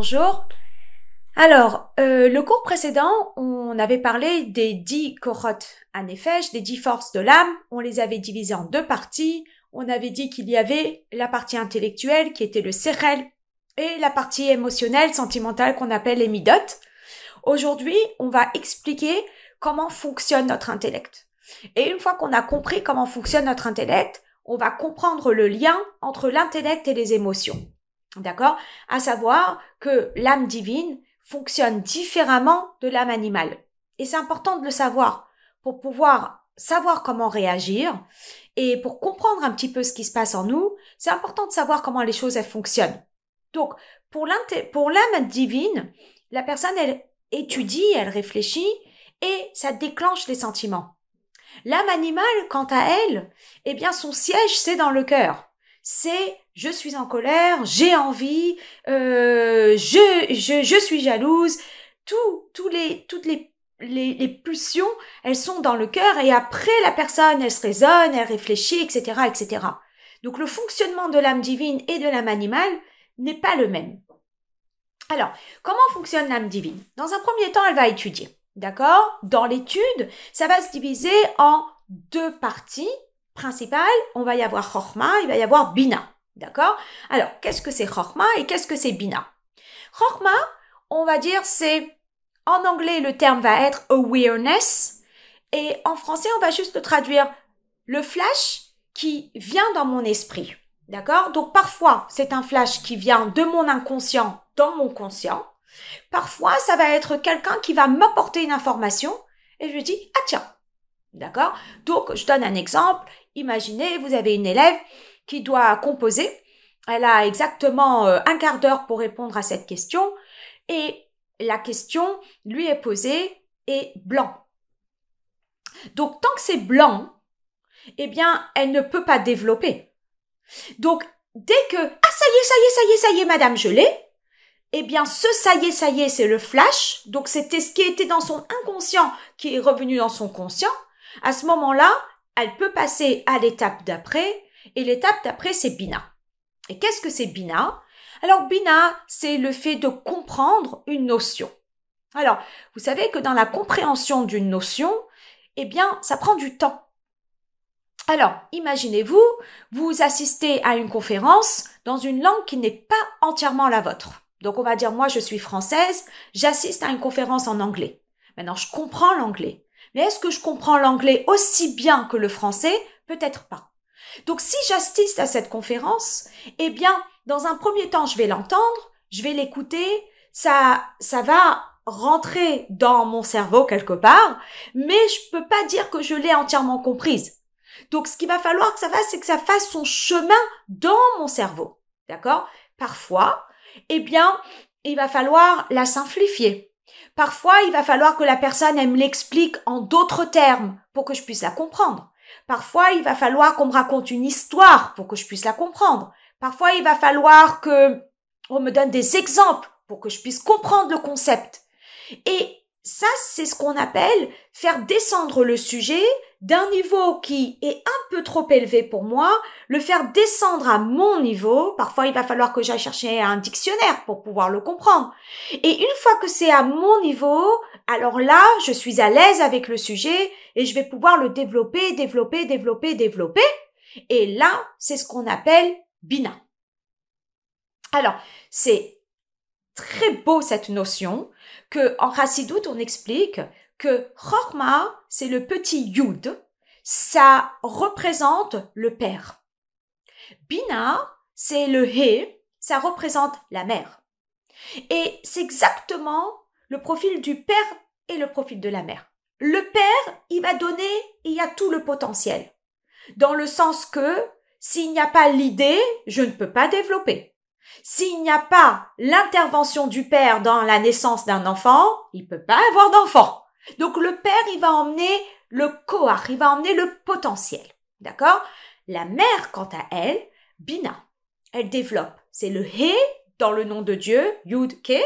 bonjour. Alors, euh, le cours précédent, on avait parlé des dix koroth anefesh, des dix forces de l'âme. On les avait divisées en deux parties. On avait dit qu'il y avait la partie intellectuelle qui était le sérel et la partie émotionnelle, sentimentale qu'on appelle les midot. Aujourd'hui, on va expliquer comment fonctionne notre intellect. Et une fois qu'on a compris comment fonctionne notre intellect, on va comprendre le lien entre l'intellect et les émotions. D'accord? À savoir que l'âme divine fonctionne différemment de l'âme animale. Et c'est important de le savoir pour pouvoir savoir comment réagir et pour comprendre un petit peu ce qui se passe en nous, c'est important de savoir comment les choses elles fonctionnent. Donc, pour l'âme divine, la personne elle étudie, elle réfléchit et ça déclenche les sentiments. L'âme animale, quant à elle, eh bien son siège c'est dans le cœur. C'est je suis en colère, j'ai envie, euh, je, je, je suis jalouse. Tout, tous les, toutes les, les, les pulsions, elles sont dans le cœur et après la personne, elle se raisonne, elle réfléchit, etc., etc. Donc le fonctionnement de l'âme divine et de l'âme animale n'est pas le même. Alors, comment fonctionne l'âme divine? Dans un premier temps, elle va étudier. D'accord? Dans l'étude, ça va se diviser en deux parties principales. On va y avoir Chorma, il va y avoir Bina. D'accord? Alors, qu'est-ce que c'est Chorma et qu'est-ce que c'est Bina? Chorma, on va dire, c'est, en anglais, le terme va être awareness, et en français, on va juste traduire le flash qui vient dans mon esprit. D'accord? Donc, parfois, c'est un flash qui vient de mon inconscient dans mon conscient. Parfois, ça va être quelqu'un qui va m'apporter une information et je dis, ah tiens, d'accord? Donc, je donne un exemple. Imaginez, vous avez une élève qui doit composer. Elle a exactement euh, un quart d'heure pour répondre à cette question et la question lui est posée est blanc. Donc tant que c'est blanc, eh bien, elle ne peut pas développer. Donc dès que ah ça y est, ça y est, ça y est, ça y est, madame, je l'ai. Eh bien, ce ça y est, ça y est, c'est le flash. Donc c'était ce qui était dans son inconscient qui est revenu dans son conscient. À ce moment-là, elle peut passer à l'étape d'après et l'étape d'après, c'est Bina. Et qu'est-ce que c'est Bina? Alors Bina, c'est le fait de comprendre une notion. Alors, vous savez que dans la compréhension d'une notion, eh bien, ça prend du temps. Alors, imaginez-vous, vous assistez à une conférence dans une langue qui n'est pas entièrement la vôtre. Donc, on va dire, moi, je suis française, j'assiste à une conférence en anglais. Maintenant, je comprends l'anglais. Mais est-ce que je comprends l'anglais aussi bien que le français? Peut-être pas. Donc si j'assiste à cette conférence, eh bien, dans un premier temps, je vais l'entendre, je vais l'écouter, ça, ça va rentrer dans mon cerveau quelque part, mais je peux pas dire que je l'ai entièrement comprise. Donc, ce qu'il va falloir que ça fasse, c'est que ça fasse son chemin dans mon cerveau. D'accord? Parfois, eh bien, il va falloir la simplifier. Parfois, il va falloir que la personne, elle me l'explique en d'autres termes pour que je puisse la comprendre. Parfois, il va falloir qu'on me raconte une histoire pour que je puisse la comprendre. Parfois, il va falloir que on me donne des exemples pour que je puisse comprendre le concept. Et ça, c'est ce qu'on appelle faire descendre le sujet d'un niveau qui est un peu trop élevé pour moi, le faire descendre à mon niveau. Parfois, il va falloir que j'aille chercher un dictionnaire pour pouvoir le comprendre. Et une fois que c'est à mon niveau, alors là, je suis à l'aise avec le sujet et je vais pouvoir le développer, développer, développer, développer. Et là, c'est ce qu'on appelle Bina. Alors, c'est très beau cette notion que en Chassidout on explique que Chorma, c'est le petit Yud, ça représente le père. Bina, c'est le He, ça représente la mère. Et c'est exactement le profil du père et le profil de la mère. Le père, il va donner, il y a tout le potentiel. Dans le sens que, s'il n'y a pas l'idée, je ne peux pas développer. S'il n'y a pas l'intervention du père dans la naissance d'un enfant, il peut pas avoir d'enfant. Donc le père, il va emmener le koach, il va emmener le potentiel. D'accord? La mère, quant à elle, Bina, elle développe. C'est le He dans le nom de Dieu, Yud Ke,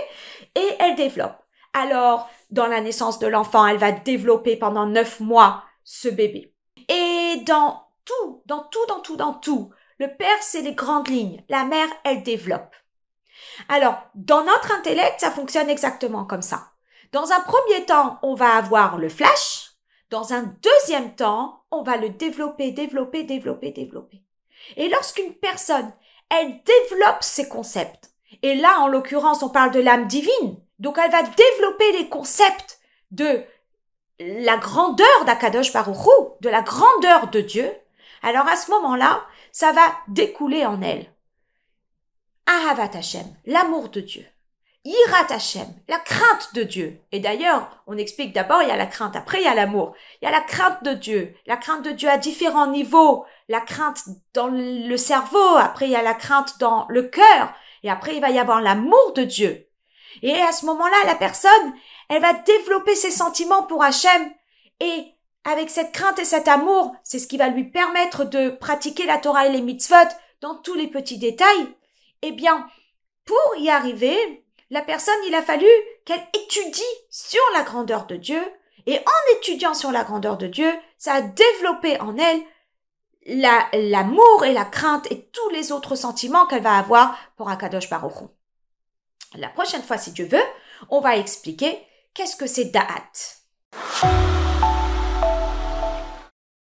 et elle développe. Alors, dans la naissance de l'enfant, elle va développer pendant neuf mois ce bébé. Et dans tout, dans tout, dans tout, dans tout, le père, c'est les grandes lignes. La mère, elle développe. Alors, dans notre intellect, ça fonctionne exactement comme ça. Dans un premier temps, on va avoir le flash. Dans un deuxième temps, on va le développer, développer, développer, développer. Et lorsqu'une personne, elle développe ses concepts, et là, en l'occurrence, on parle de l'âme divine, donc elle va développer les concepts de la grandeur d'Akadosh Baruch de la grandeur de Dieu, alors à ce moment-là, ça va découler en elle. Ahavat Hashem, l'amour de Dieu. Irat Hashem, la crainte de Dieu. Et d'ailleurs, on explique d'abord, il y a la crainte, après il y a l'amour. Il y a la crainte de Dieu. La crainte de Dieu à différents niveaux. La crainte dans le cerveau, après il y a la crainte dans le cœur, et après il va y avoir l'amour de Dieu. Et à ce moment-là, la personne, elle va développer ses sentiments pour Hachem, et avec cette crainte et cet amour, c'est ce qui va lui permettre de pratiquer la Torah et les mitzvot dans tous les petits détails. Eh bien, pour y arriver, la personne, il a fallu qu'elle étudie sur la grandeur de Dieu, et en étudiant sur la grandeur de Dieu, ça a développé en elle l'amour et la crainte et tous les autres sentiments qu'elle va avoir pour Akadosh Baruch La prochaine fois, si Dieu veut, on va expliquer qu'est-ce que c'est Da'at.